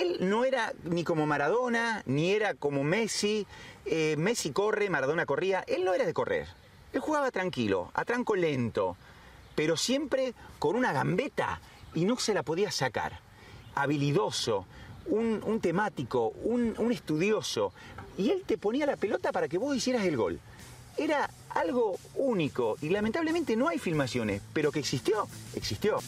él no era ni como Maradona, ni era como Messi. Eh, Messi corre, Maradona corría. Él no era de correr. Él jugaba tranquilo, a tranco lento, pero siempre con una gambeta y no se la podía sacar. Habilidoso, un, temático, un, un estudioso. Y él te ponía la pelota para que vos hicieras el gol. Era algo único y lamentablemente no hay filmaciones, pero que existió, existió.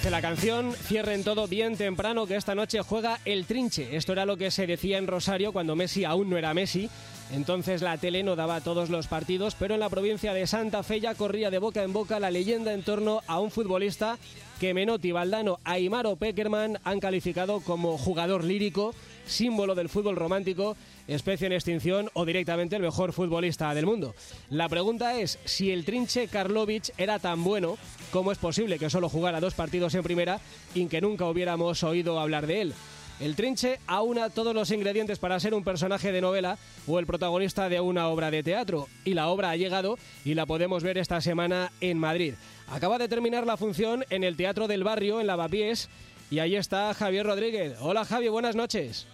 Dice la canción, cierren todo bien temprano que esta noche juega el trinche. Esto era lo que se decía en Rosario cuando Messi aún no era Messi. Entonces la tele no daba todos los partidos, pero en la provincia de Santa Fe ya corría de boca en boca la leyenda en torno a un futbolista que Menotti, Valdano, Aymar o Peckerman han calificado como jugador lírico, símbolo del fútbol romántico especie en extinción o directamente el mejor futbolista del mundo. La pregunta es si el trinche Karlovic era tan bueno, ¿cómo es posible que solo jugara dos partidos en primera y que nunca hubiéramos oído hablar de él? El trinche aúna todos los ingredientes para ser un personaje de novela o el protagonista de una obra de teatro. Y la obra ha llegado y la podemos ver esta semana en Madrid. Acaba de terminar la función en el Teatro del Barrio, en Lavapiés, y ahí está Javier Rodríguez. Hola Javi, buenas noches.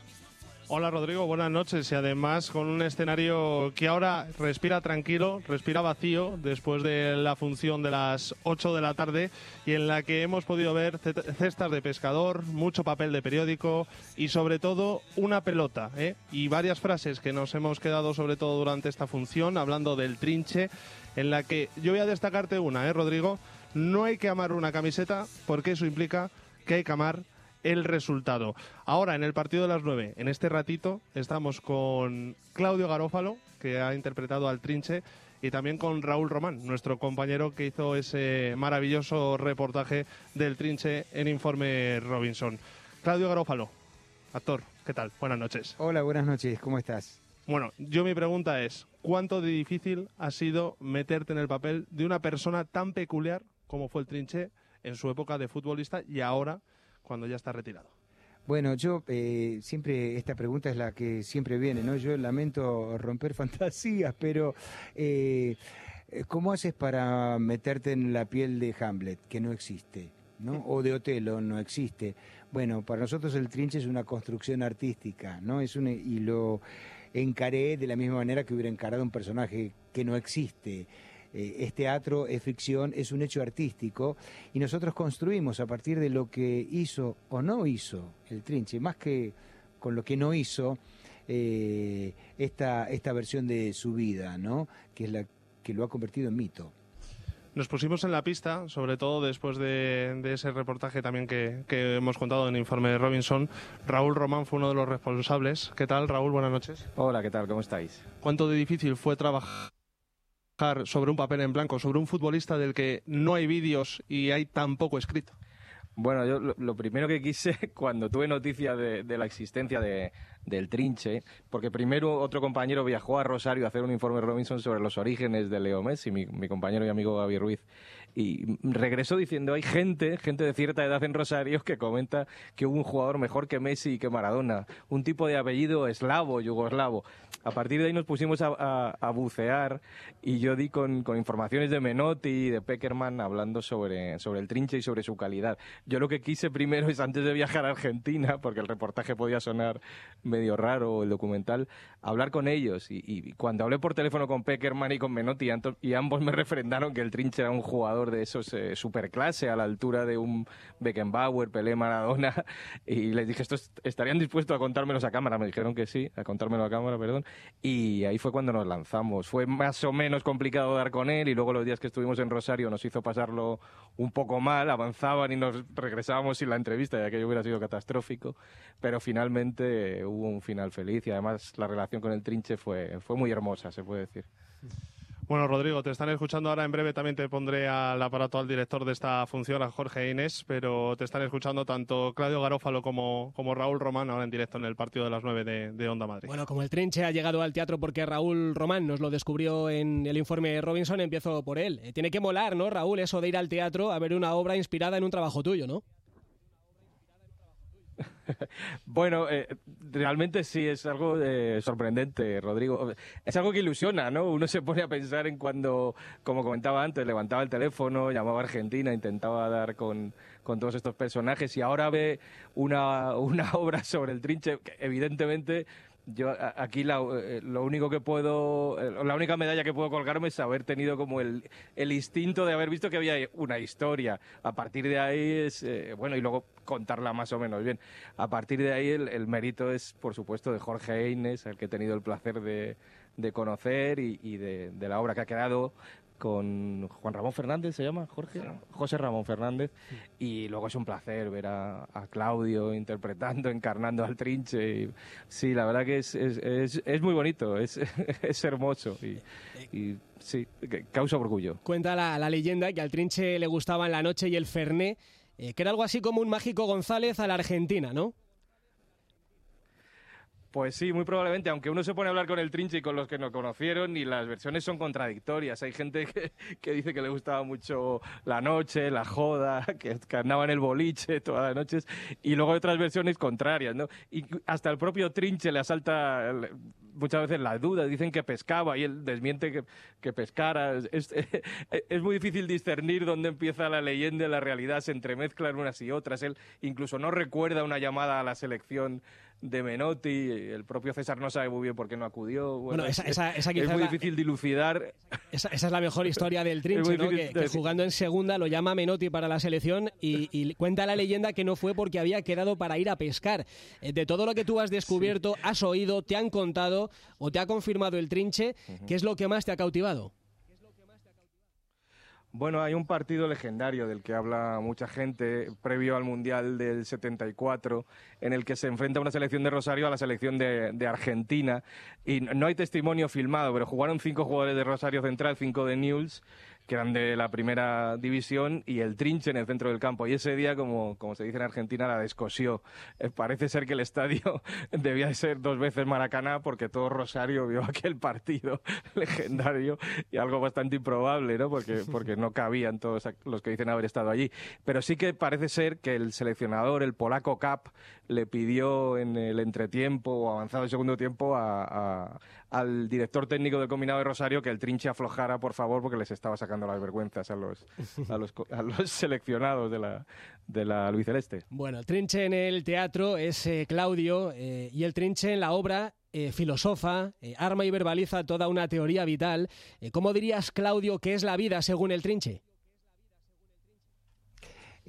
Hola Rodrigo, buenas noches y además con un escenario que ahora respira tranquilo, respira vacío después de la función de las 8 de la tarde y en la que hemos podido ver cestas de pescador, mucho papel de periódico y sobre todo una pelota ¿eh? y varias frases que nos hemos quedado sobre todo durante esta función hablando del trinche en la que yo voy a destacarte una, ¿eh, Rodrigo? No hay que amar una camiseta porque eso implica que hay que amar el resultado. Ahora, en el partido de las 9, en este ratito, estamos con Claudio Garófalo, que ha interpretado al Trinche, y también con Raúl Román, nuestro compañero que hizo ese maravilloso reportaje del Trinche en Informe Robinson. Claudio Garófalo, actor, ¿qué tal? Buenas noches. Hola, buenas noches, ¿cómo estás? Bueno, yo mi pregunta es, ¿cuánto de difícil ha sido meterte en el papel de una persona tan peculiar como fue el Trinche en su época de futbolista y ahora cuando ya está retirado? Bueno, yo eh, siempre, esta pregunta es la que siempre viene, ¿no? Yo lamento romper fantasías, pero eh, ¿cómo haces para meterte en la piel de Hamlet, que no existe? ¿no? O de Otelo, no existe. Bueno, para nosotros el trinche es una construcción artística, ¿no? Es un, y lo encaré de la misma manera que hubiera encarado un personaje que no existe. Eh, es teatro, es ficción, es un hecho artístico y nosotros construimos a partir de lo que hizo o no hizo el Trinche, más que con lo que no hizo eh, esta, esta versión de su vida, ¿no? que es la que lo ha convertido en mito. Nos pusimos en la pista, sobre todo después de, ese reportaje también que, que, hemos contado en el informe de Robinson. Raúl Román fue uno de los responsables. ¿Qué tal, Raúl? Buenas noches. Hola, ¿qué tal? ¿Cómo estáis? ¿Cuánto de difícil fue trabajar sobre un papel en blanco, sobre un futbolista del que no hay vídeos y hay tan poco escrito? Bueno, yo lo, primero que quise cuando tuve noticia de, la existencia de, del trinche, porque primero otro compañero viajó a Rosario a hacer un informe Robinson sobre los orígenes de Leo Messi, mi, mi compañero y amigo Gaby Ruiz, y regresó diciendo, hay gente, gente de cierta edad en Rosario que comenta que hubo un jugador mejor que Messi y que Maradona, un tipo de apellido eslavo, yugoslavo. A partir de ahí nos pusimos a, bucear y yo di con, informaciones de Menotti y de Peckerman hablando sobre, sobre el trinche y sobre su calidad. Yo lo que quise primero es, antes de viajar a Argentina, porque el reportaje podía sonar medio raro, el documental, hablar con ellos. Y, cuando hablé por teléfono con Peckerman y con Menotti, y ambos me refrendaron que el trinche era un jugador de esos eh, superclase a la altura de un Beckenbauer, Pelé, Maradona, y les dije, ¿estos estarían dispuestos a contármelos a cámara? Me dijeron que sí, a contármelo a cámara, perdón, y ahí fue cuando nos lanzamos. Fue más o menos complicado dar con él, y luego los días que estuvimos en Rosario nos hizo pasarlo un poco mal, avanzaban y nos regresábamos sin la entrevista, ya que hubiera sido catastrófico, pero finalmente hubo un final feliz, y además la relación con el Trinche fue, fue muy hermosa, se puede decir. Bueno, Rodrigo, te están escuchando ahora. En breve también te pondré al aparato al director de esta función, a Jorge Inés, pero te están escuchando tanto Claudio Garófalo como, como Raúl Román ahora en directo en el partido de las 9 de, de Onda Madrid. Bueno, como el trinche ha llegado al teatro porque Raúl Román nos lo descubrió en el informe Robinson, empiezo por él. Eh, tiene que molar, ¿no, Raúl, eso de ir al teatro a ver una obra inspirada en un trabajo tuyo, ¿no? Bueno, eh, realmente sí es algo eh, sorprendente, Rodrigo. Es algo que ilusiona, ¿no? Uno se pone a pensar en cuando, como comentaba antes, levantaba el teléfono, llamaba a Argentina, intentaba dar con, con todos estos personajes y ahora ve una, una obra sobre el trinche que evidentemente yo aquí eh, lo único que puedo, eh, la única medalla que puedo colgarme es haber tenido como el, el instinto de haber visto que había una historia. A partir de ahí es, eh, bueno, y luego contarla más o menos bien. A partir de ahí el, mérito es, por supuesto, de Jorge Eines, al que he tenido el placer de, de conocer y, de, de, la obra que ha quedado con Juan Ramón Fernández, ¿se llama Jorge? José Ramón Fernández. Y luego es un placer ver a, Claudio interpretando, encarnando al trinche. sí, la verdad que es, es, es, muy bonito, es, es hermoso y, sí, causa orgullo. Cuenta la, la, leyenda que al trinche le gustaban la noche y el ferné, eh, que era algo así como un mágico González a la Argentina, ¿no? Pues sí, muy probablemente, aunque uno se pone a hablar con el Trinche y con los que no conocieron, y las versiones son contradictorias. Hay gente que, dice que le gustaba mucho la noche, la joda, que, que, andaba en el boliche todas las noches, y luego hay otras versiones contrarias, ¿no? Y hasta el propio Trinche le asalta muchas veces la duda, dicen que pescaba y él desmiente que, que pescara. Es, es, muy difícil discernir dónde empieza la leyenda y la realidad, se entremezclan unas y otras. Él incluso no recuerda una llamada a la selección de Menotti, el propio César no sabe muy bien por qué no acudió. Bueno, esa, esa, esa es muy difícil dilucidar. Esa, esa, es la mejor historia del Trinche, ¿no? que, jugando en segunda lo llama Menotti para la selección y, cuenta la leyenda que no fue porque había quedado para ir a pescar. Eh, de todo lo que tú has descubierto, has oído, te han contado o te ha confirmado el Trinche, ¿qué es lo que más te ha cautivado? Bueno, hay un partido legendario del que habla mucha gente previo al Mundial del 74, en el que se enfrenta una selección de Rosario a la selección de, de, Argentina. Y no hay testimonio filmado, pero jugaron cinco jugadores de Rosario Central, cinco de Newell's, que eran de la primera división, y el trinche en el centro del campo. Y ese día, como, como se dice en Argentina, la descosió. Eh, parece ser que el estadio debía de ser dos veces Maracaná, porque todo Rosario vio aquel partido legendario y algo bastante improbable, ¿no? Porque, porque no cabían todos los que dicen haber estado allí. Pero sí que parece ser que el seleccionador, el polaco Cap, le pidió en el entretiempo o avanzado el segundo tiempo a, al director técnico del combinado de Rosario que el trinche aflojara, por favor, porque les estaba sacando las vergüenzas a los, a los, a los seleccionados de la, de la Celeste. Bueno, el trinche en el teatro es eh, Claudio eh, y el trinche en la obra eh, filosofa, arma y verbaliza toda una teoría vital. ¿Cómo dirías, Claudio, que es la vida según el trinche?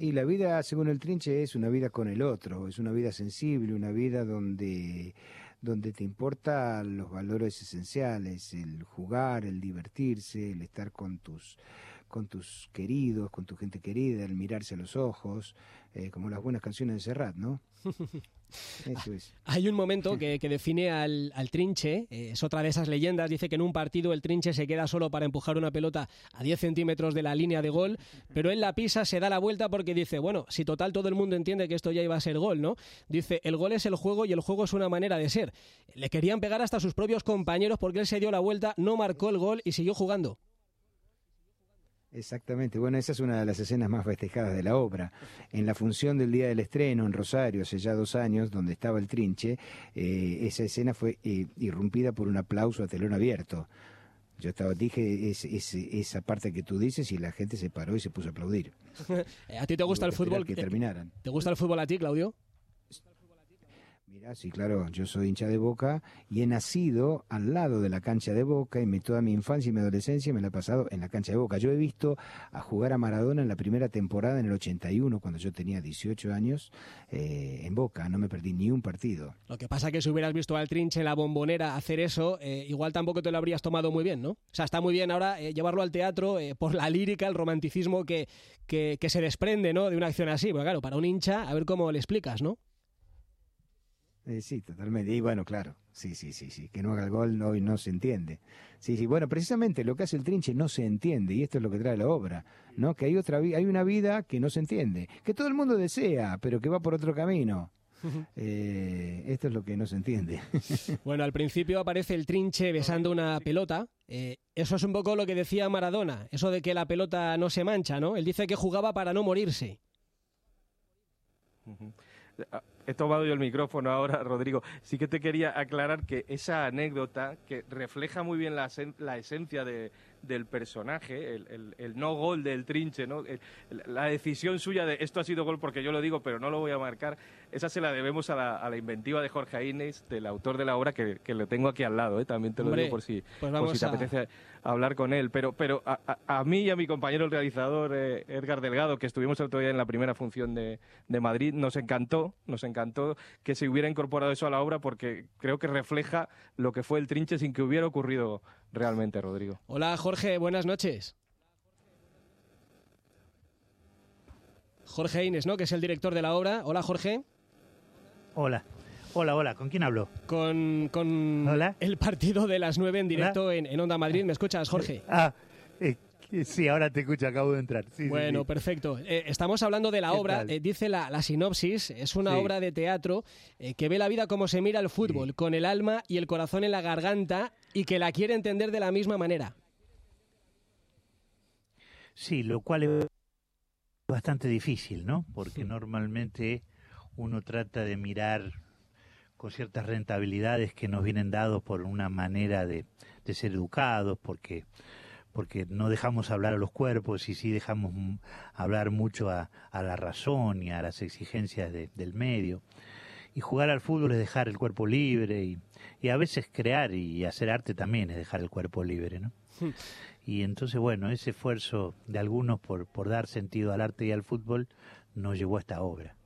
Y la vida, según el trinche, es una vida con el otro, es una vida sensible, una vida donde, donde te importan los valores esenciales, el jugar, el divertirse, el estar con tus, con tus queridos, con tu gente querida, el mirarse a los ojos, eh, como las buenas canciones de Serrat, ¿no? Hay un momento que, define al, trinche, eh, es otra de esas leyendas, dice que en un partido el trinche se queda solo para empujar una pelota a 10 centímetros de la línea de gol, pero él la pisa, se da la vuelta porque dice, bueno, si total todo el mundo entiende que esto ya iba a ser gol, ¿no? Dice, el gol es el juego y el juego es una manera de ser. Le querían pegar hasta sus propios compañeros porque él se dio la vuelta, no marcó el gol y siguió jugando. Exactamente, bueno, esa es una de las escenas más festejadas de la obra. En la función del día del estreno en Rosario, hace ya dos años, donde estaba el trinche, eh, esa escena fue eh, irrumpida por un aplauso a telón abierto. Yo estaba, dije esa parte que tú dices y la gente se paró y se puso a aplaudir. ¿A ti te gusta el fútbol? Que terminaran. ¿Te gusta el fútbol a ti, Claudio? Mira, sí, claro, yo soy hincha de Boca y he nacido al lado de la cancha de Boca y toda mi infancia y mi adolescencia me la he pasado en la cancha de Boca. Yo he visto a jugar a Maradona en la primera temporada en el 81, cuando yo tenía 18 años, eh, en Boca, no me perdí ni un partido. Lo que pasa es que si hubieras visto al Trinche la bombonera hacer eso, eh, igual tampoco te lo habrías tomado muy bien, ¿no? O sea, está muy bien ahora eh, llevarlo al teatro por la lírica, el romanticismo que, que, se desprende, ¿no? De una acción así, pero claro, para un hincha, a ver cómo le explicas, ¿no? Eh, sí, totalmente. Y bueno, claro, sí, sí, sí, sí, que no haga el gol no, no se entiende. Sí, sí, bueno, precisamente lo que hace el trinche no se entiende y esto es lo que trae la obra, ¿no? Que hay otra hay una vida que no se entiende, que todo el mundo desea, pero que va por otro camino. Eh, esto es lo que no se entiende. Bueno, al principio aparece el trinche besando una pelota. Eh, eso es un poco lo que decía Maradona, eso de que la pelota no se mancha, ¿no? Él dice que jugaba para no morirse. He tomado yo el micrófono ahora, Rodrigo. Sí que te quería aclarar que esa anécdota, que refleja muy bien la, la esencia de, del personaje, el, no gol del trinche, ¿no? la decisión suya de esto ha sido gol porque yo lo digo, pero no lo voy a marcar, esa se la debemos a la, inventiva de Jorge Aines, del autor de la obra, que, lo tengo aquí al lado, ¿eh? también te lo digo por si, pues te apetece hablar con él. Pero, pero a, mí y a mi compañero el realizador eh, Edgar Delgado, que estuvimos el otro día en la primera función de, de Madrid, nos encantó, nos encantó que se hubiera incorporado eso a la obra porque creo que refleja lo que fue el trinche sin que hubiera ocurrido realmente, Rodrigo. Hola Jorge, buenas noches. Jorge Inés, ¿no? Que es el director de la obra. Hola Jorge. Hola. Hola, hola, ¿con quién hablo? Con, con el partido de las nueve en directo en, Onda Madrid. ¿Me escuchas, Jorge? Ah, eh, sí, ahora te escucho, acabo de entrar. bueno, perfecto. Eh, estamos hablando de la obra, eh, dice la, sinopsis, es una obra de teatro que ve la vida como se mira el fútbol, con el alma y el corazón en la garganta y que la quiere entender de la misma manera. Sí, lo cual es bastante difícil, ¿no? Porque normalmente uno trata de mirar con ciertas rentabilidades que nos vienen dados por una manera de, ser educados, porque porque no dejamos hablar a los cuerpos y sí dejamos hablar mucho a, la razón y a las exigencias del medio. Y jugar al fútbol es dejar el cuerpo libre y, y, a veces crear y hacer arte también es dejar el cuerpo libre, ¿no? Hmm. Y entonces, bueno, ese esfuerzo de algunos por, por dar sentido al arte y al fútbol nos llevó a esta obra.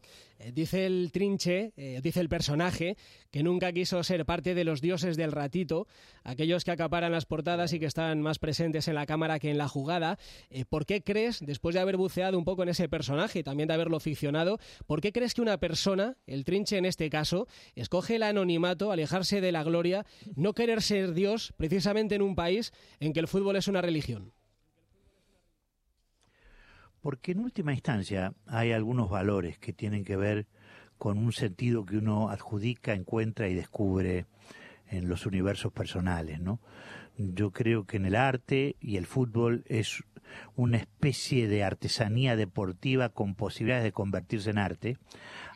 Eh, dice el trinche, eh, dice el personaje, que nunca quiso ser parte de los dioses del ratito, aquellos que acaparan las portadas y que están más presentes en la cámara que en la jugada. Eh, ¿Por qué crees, después de haber buceado un poco en ese personaje y también de haberlo ficcionado, por qué crees que una persona, el trinche en este caso, escoge el anonimato, alejarse de la gloria, no querer ser Dios precisamente en un país en que el fútbol es una religión? Porque en última instancia hay algunos valores que tienen que ver con un sentido que uno adjudica, encuentra y descubre en los universos personales, ¿no? Yo creo que en el arte y el fútbol es una especie de artesanía deportiva con posibilidades de convertirse en arte.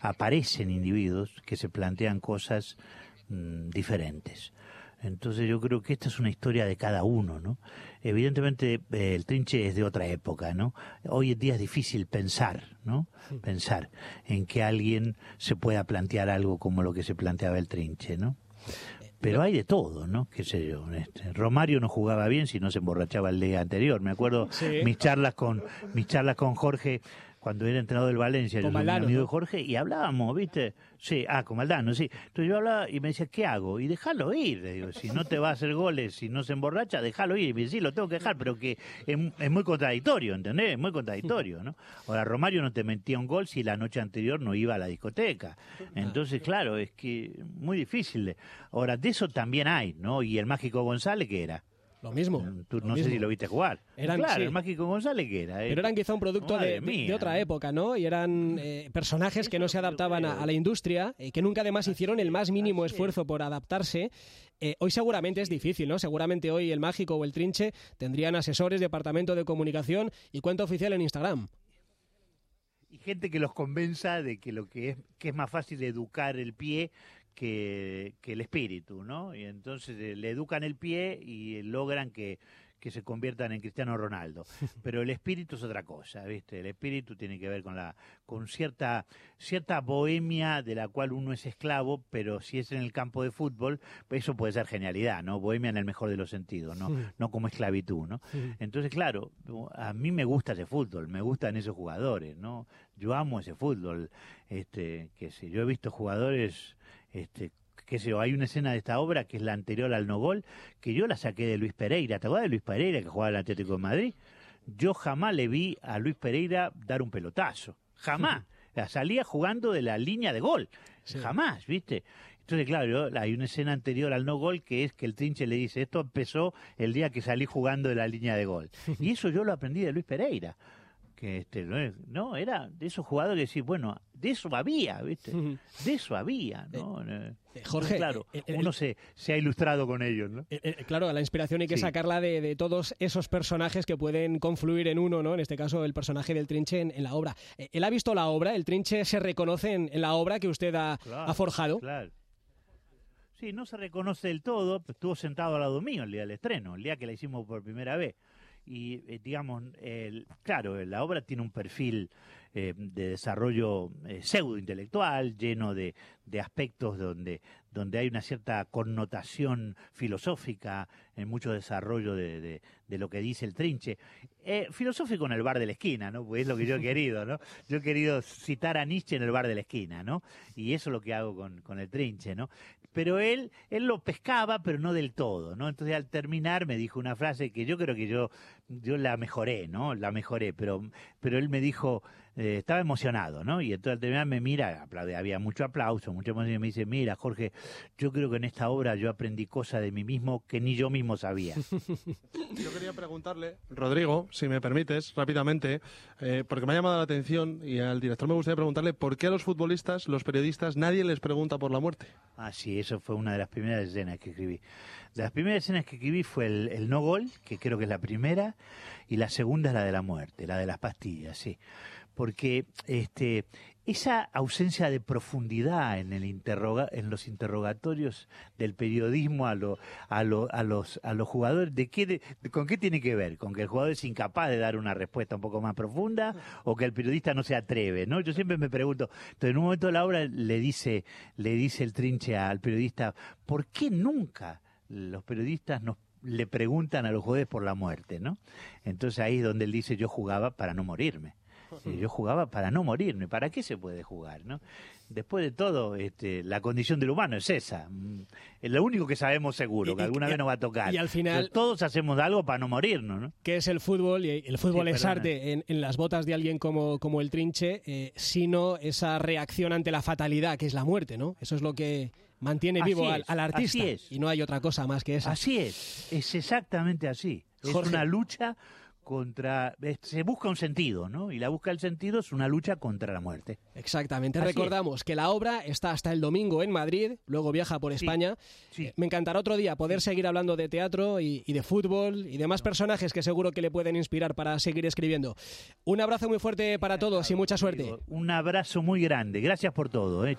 Aparecen individuos que se plantean cosas mm, diferentes. Entonces yo creo que esta es una historia de cada uno, ¿no? Evidentemente eh, el trinche es de otra época, ¿no? Hoy en día es difícil pensar, ¿no? Pensar en que alguien se pueda plantear algo como lo que se planteaba el trinche, ¿no? Pero hay de todo, ¿no? Qué sé yo. Este, Romario no jugaba bien si no se emborrachaba el día anterior. Me acuerdo mis charlas con mis charlas con Jorge cuando era entrenador del Valencia, yo soy amigo de Jorge, y hablábamos, ¿viste? Sí, ah, con Maldano, sí. Entonces yo hablaba y me decía, ¿qué hago? Y déjalo ir, le digo, si no te va a hacer goles, si no se emborracha, déjalo ir. Y me decía, sí, lo tengo que dejar, pero que es, muy contradictorio, ¿entendés? Es muy contradictorio, ¿no? Ahora, Romario no te metía un gol si la noche anterior no iba a la discoteca. Entonces, claro, es que muy difícil. Ahora, de eso también hay, ¿no? Y el Mágico González, ¿qué era? Lo mismo. no sé si lo viste jugar. claro, el Mágico González que era. Eh. Pero eran quizá un producto de, otra época, ¿no? Y eran eh, personajes que no se adaptaban a, la industria, y que nunca además hicieron el más mínimo esfuerzo por adaptarse. Eh, hoy seguramente es difícil, ¿no? Seguramente hoy el Mágico o el Trinche tendrían asesores, departamento de comunicación y cuenta oficial en Instagram y gente que los convenza de que lo que es que es más fácil educar el pie que, el espíritu, ¿no? Y entonces eh, le educan el pie y logran que, se conviertan en Cristiano Ronaldo. Pero el espíritu es otra cosa, ¿viste? El espíritu tiene que ver con la con cierta cierta bohemia de la cual uno es esclavo, pero si es en el campo de fútbol, pues eso puede ser genialidad, ¿no? Bohemia en el mejor de los sentidos, ¿no? No como esclavitud, ¿no? Entonces, claro, a mí me gusta ese fútbol, me gustan esos jugadores, ¿no? Yo amo ese fútbol, este, que sé, yo he visto jugadores este, qué sé yo, hay una escena de esta obra que es la anterior al no gol, que yo la saqué de Luis Pereira. ¿Te acuerdas de Luis Pereira que jugaba el Atlético de Madrid? Yo jamás le vi a Luis Pereira dar un pelotazo. Jamás. salía jugando de la línea de gol. Jamás, ¿viste? Entonces, claro, hay una escena anterior al no gol que es que el trinche le dice, esto empezó el día que salí jugando de la línea de gol. Y eso yo lo aprendí de Luis Pereira que este no era de esos jugadores que decir bueno de eso había viste de eso había no eh, eh, Jorge claro eh, uno se, se ha ilustrado con ellos no claro la inspiración hay que sacarla de, todos esos personajes que pueden confluir en uno no en este caso el personaje del Trinche en, la obra. Él ha visto la obra el Trinche se reconoce en, la obra que usted ha, ha forjado. claro. Sí, no se reconoce del todo, estuvo sentado al lado mío el día del estreno, el día que la hicimos por primera vez y eh, digamos, el, claro, la obra tiene un perfil eh, de desarrollo eh, pseudo intelectual, lleno de, de, aspectos donde, donde hay una cierta connotación filosófica, en mucho desarrollo de, de, lo que dice el trinche. filosófico en el bar de la esquina, ¿no? Pues es lo que yo he querido, ¿no? Yo he querido citar a Nietzsche en el bar de la esquina, ¿no? Y eso es lo que hago con, con el trinche, ¿no? Pero él, él lo pescaba, pero no del todo, ¿no? Entonces al terminar me dijo una frase que yo creo que yo, yo la mejoré, ¿no? La mejoré, pero, pero él me dijo, eh, estaba emocionado, ¿no? Y entonces al terminar me mira, aplaude, había mucho aplauso, mucha emoción, y me dice, mira, Jorge, yo creo que en esta obra yo aprendí cosas de mí mismo que ni yo mismo sabía. Yo quería preguntarle, Rodrigo, si me permites, rápidamente, eh, porque me ha llamado la atención y al director me gustaría preguntarle por qué a los futbolistas, los periodistas, nadie les pregunta por la muerte. Ah, sí, eso fue una de las primeras escenas que escribí. De las primeras escenas que escribí fue el, el no gol, que creo que es la primera, y la segunda es la de la muerte, la de las pastillas, sí porque este, esa ausencia de profundidad en, el interroga, en los interrogatorios del periodismo a, a, a, los, a los jugadores, ¿de qué, ¿con qué tiene que ver? ¿Con que el jugador es incapaz de dar una respuesta un poco más profunda o que el periodista no se atreve? ¿no? Yo siempre me pregunto, entonces en un momento de la obra le dice, le dice el trinche al periodista, ¿por qué nunca los periodistas nos le preguntan a los jugadores por la muerte? ¿no? Entonces ahí es donde él dice, yo jugaba para no morirme. Yo jugaba para no morirme. ¿Para qué se puede jugar? ¿no? Después de todo, este, la condición del humano es esa. Mm, es lo único que sabemos seguro, que alguna vez nos va a tocar. Y al final. todos hacemos algo para no morirnos. ¿no? Que es el fútbol, y el fútbol es arte en, las botas de alguien como, como el Trinche, eh, sino esa reacción ante la fatalidad, que es la muerte, ¿no? Eso es lo que mantiene vivo al, artista. Y no hay otra cosa más que esa. Así es, es exactamente así. Es una lucha contra se busca un sentido, ¿no? Y la busca el sentido es una lucha contra la muerte. Exactamente. Recordamos que la obra está hasta el domingo en Madrid, luego viaja por España. Eh, me encantará otro día poder seguir hablando de teatro y, de fútbol y demás personajes que seguro que le pueden inspirar para seguir escribiendo. Un abrazo muy fuerte para todos y mucha suerte. Un abrazo muy grande. Gracias por todo. ¿eh?